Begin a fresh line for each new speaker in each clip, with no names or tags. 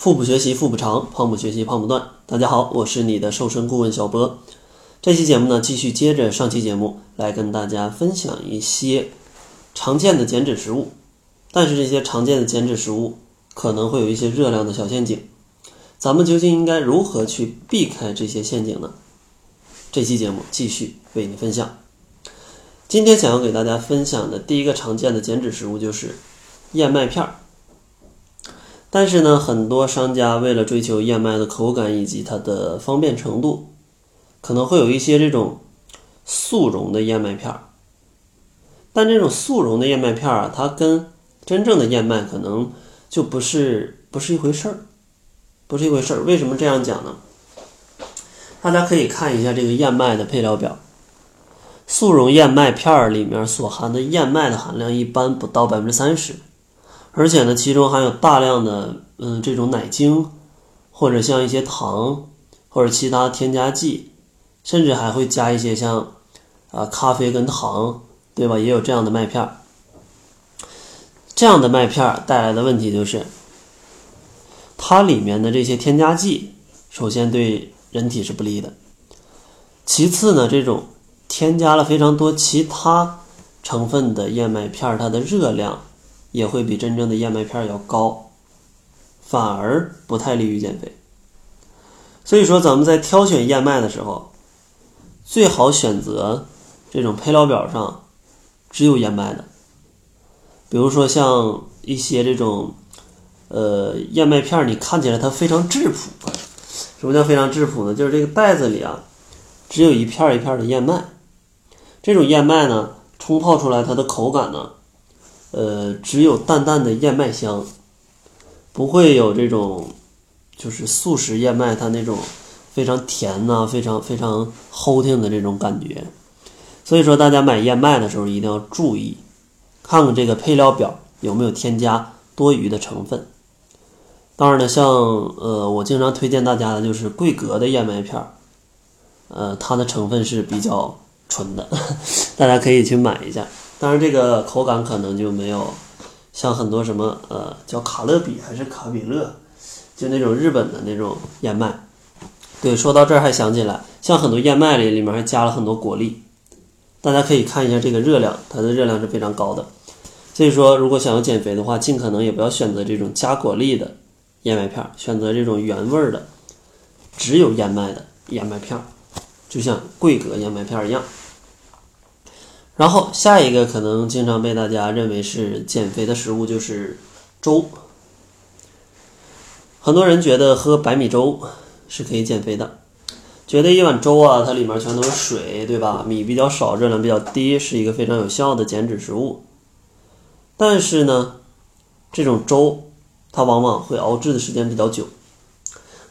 腹部学习腹部长，胖不学习胖不断。大家好，我是你的瘦身顾问小波。这期节目呢，继续接着上期节目来跟大家分享一些常见的减脂食物。但是这些常见的减脂食物可能会有一些热量的小陷阱，咱们究竟应该如何去避开这些陷阱呢？这期节目继续为你分享。今天想要给大家分享的第一个常见的减脂食物就是燕麦片儿。但是呢，很多商家为了追求燕麦的口感以及它的方便程度，可能会有一些这种速溶的燕麦片儿。但这种速溶的燕麦片儿啊，它跟真正的燕麦可能就不是不是一回事儿，不是一回事儿。为什么这样讲呢？大家可以看一下这个燕麦的配料表，速溶燕麦片儿里面所含的燕麦的含量一般不到百分之三十。而且呢，其中含有大量的嗯这种奶精，或者像一些糖或者其他添加剂，甚至还会加一些像啊咖啡跟糖，对吧？也有这样的麦片儿。这样的麦片儿带来的问题就是，它里面的这些添加剂，首先对人体是不利的。其次呢，这种添加了非常多其他成分的燕麦片儿，它的热量。也会比真正的燕麦片要高，反而不太利于减肥。所以说，咱们在挑选燕麦的时候，最好选择这种配料表上只有燕麦的。比如说像一些这种呃燕麦片，你看起来它非常质朴。什么叫非常质朴呢？就是这个袋子里啊，只有一片一片的燕麦。这种燕麦呢，冲泡出来它的口感呢。呃，只有淡淡的燕麦香，不会有这种，就是速食燕麦它那种非常甜呐、非常非常齁挺的这种感觉。所以说，大家买燕麦的时候一定要注意，看看这个配料表有没有添加多余的成分。当然呢，像呃，我经常推荐大家的就是桂格的燕麦片儿，呃，它的成分是比较纯的，大家可以去买一下。当然，这个口感可能就没有像很多什么呃叫卡乐比还是卡比乐，就那种日本的那种燕麦。对，说到这儿还想起来，像很多燕麦里里面还加了很多果粒，大家可以看一下这个热量，它的热量是非常高的。所以说，如果想要减肥的话，尽可能也不要选择这种加果粒的燕麦片，选择这种原味儿的，只有燕麦的燕麦片，就像桂格燕麦片一样。然后下一个可能经常被大家认为是减肥的食物就是粥。很多人觉得喝白米粥是可以减肥的，觉得一碗粥啊，它里面全都是水，对吧？米比较少，热量比较低，是一个非常有效的减脂食物。但是呢，这种粥它往往会熬制的时间比较久，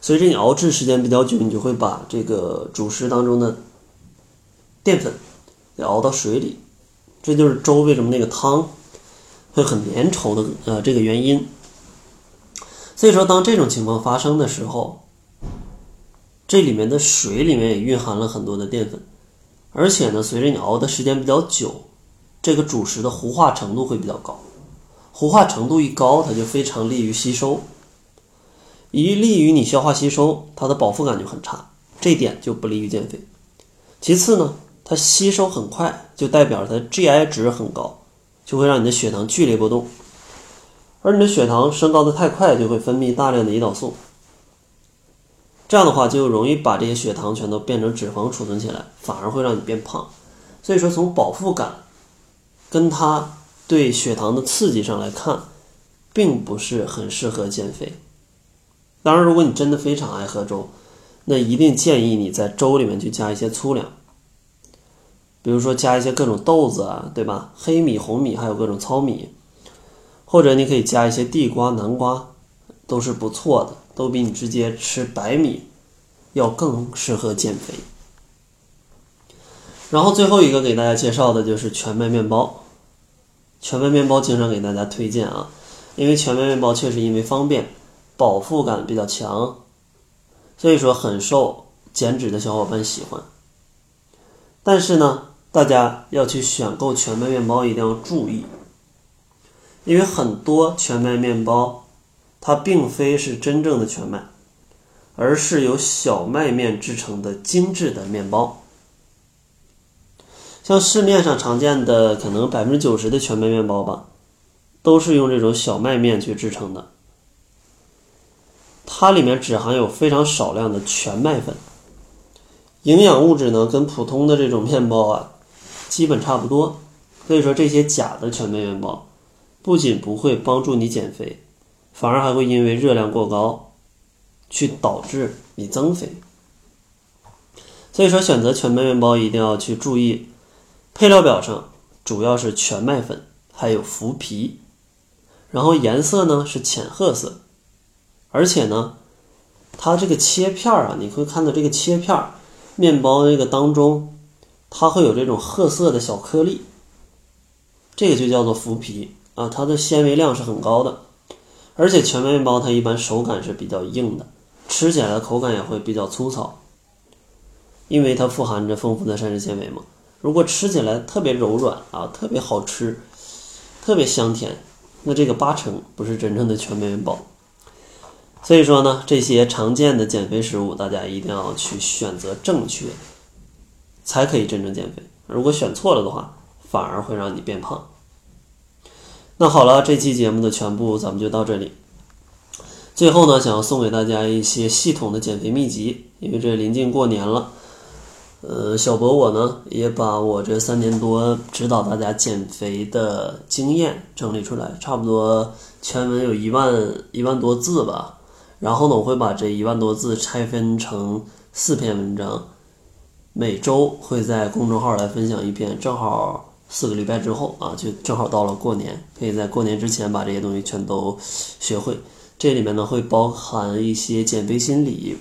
随着你熬制时间比较久，你就会把这个主食当中的淀粉。得熬到水里，这就是粥为什么那个汤会很粘稠的呃这个原因。所以说，当这种情况发生的时候，这里面的水里面也蕴含了很多的淀粉，而且呢，随着你熬的时间比较久，这个主食的糊化程度会比较高。糊化程度一高，它就非常利于吸收，一利于你消化吸收，它的饱腹感就很差，这点就不利于减肥。其次呢。它吸收很快，就代表它 GI 值很高，就会让你的血糖剧烈波动，而你的血糖升高的太快，就会分泌大量的胰岛素，这样的话就容易把这些血糖全都变成脂肪储存起来，反而会让你变胖。所以说，从饱腹感跟它对血糖的刺激上来看，并不是很适合减肥。当然，如果你真的非常爱喝粥，那一定建议你在粥里面去加一些粗粮。比如说加一些各种豆子啊，对吧？黑米、红米，还有各种糙米，或者你可以加一些地瓜、南瓜，都是不错的，都比你直接吃白米要更适合减肥。然后最后一个给大家介绍的就是全麦面包。全麦面包经常给大家推荐啊，因为全麦面包确实因为方便、饱腹感比较强，所以说很受减脂的小伙伴喜欢。但是呢。大家要去选购全麦面包，一定要注意，因为很多全麦面包它并非是真正的全麦，而是由小麦面制成的精致的面包。像市面上常见的，可能百分之九十的全麦面包吧，都是用这种小麦面去制成的。它里面只含有非常少量的全麦粉，营养物质呢跟普通的这种面包啊基本差不多。所以说这些假的全麦面包，不仅不会帮助你减肥，反而还会因为热量过高，去导致你增肥。所以说选择全麦面包一定要去注意。配料表上主要是全麦粉，还有麸皮，然后颜色呢是浅褐色，而且呢，它这个切片儿啊，你会看到这个切片儿面包那个当中，它会有这种褐色的小颗粒，这个就叫做麸皮啊，它的纤维量是很高的，而且全麦面包它一般手感是比较硬的，吃起来的口感也会比较粗糙，因为它富含着丰富的膳食纤维嘛。如果吃起来特别柔软啊，特别好吃，特别香甜，那这个八成不是真正的全麦面包。所以说呢，这些常见的减肥食物，大家一定要去选择正确，才可以真正减肥。如果选错了的话，反而会让你变胖。那好了，这期节目的全部咱们就到这里。最后呢，想要送给大家一些系统的减肥秘籍，因为这临近过年了。呃，小博我呢也把我这三年多指导大家减肥的经验整理出来，差不多全文有一万一万多字吧。然后呢，我会把这一万多字拆分成四篇文章，每周会在公众号来分享一篇。正好四个礼拜之后啊，就正好到了过年，可以在过年之前把这些东西全都学会。这里面呢会包含一些减肥心理。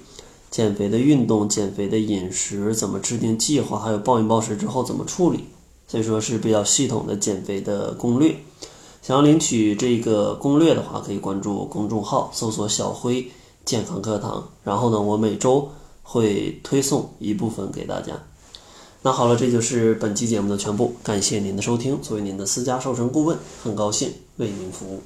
减肥的运动、减肥的饮食怎么制定计划，还有暴饮暴食之后怎么处理，所以说是比较系统的减肥的攻略。想要领取这个攻略的话，可以关注公众号，搜索“小辉健康课堂”，然后呢，我每周会推送一部分给大家。那好了，这就是本期节目的全部，感谢您的收听。作为您的私家瘦身顾问，很高兴为您服务。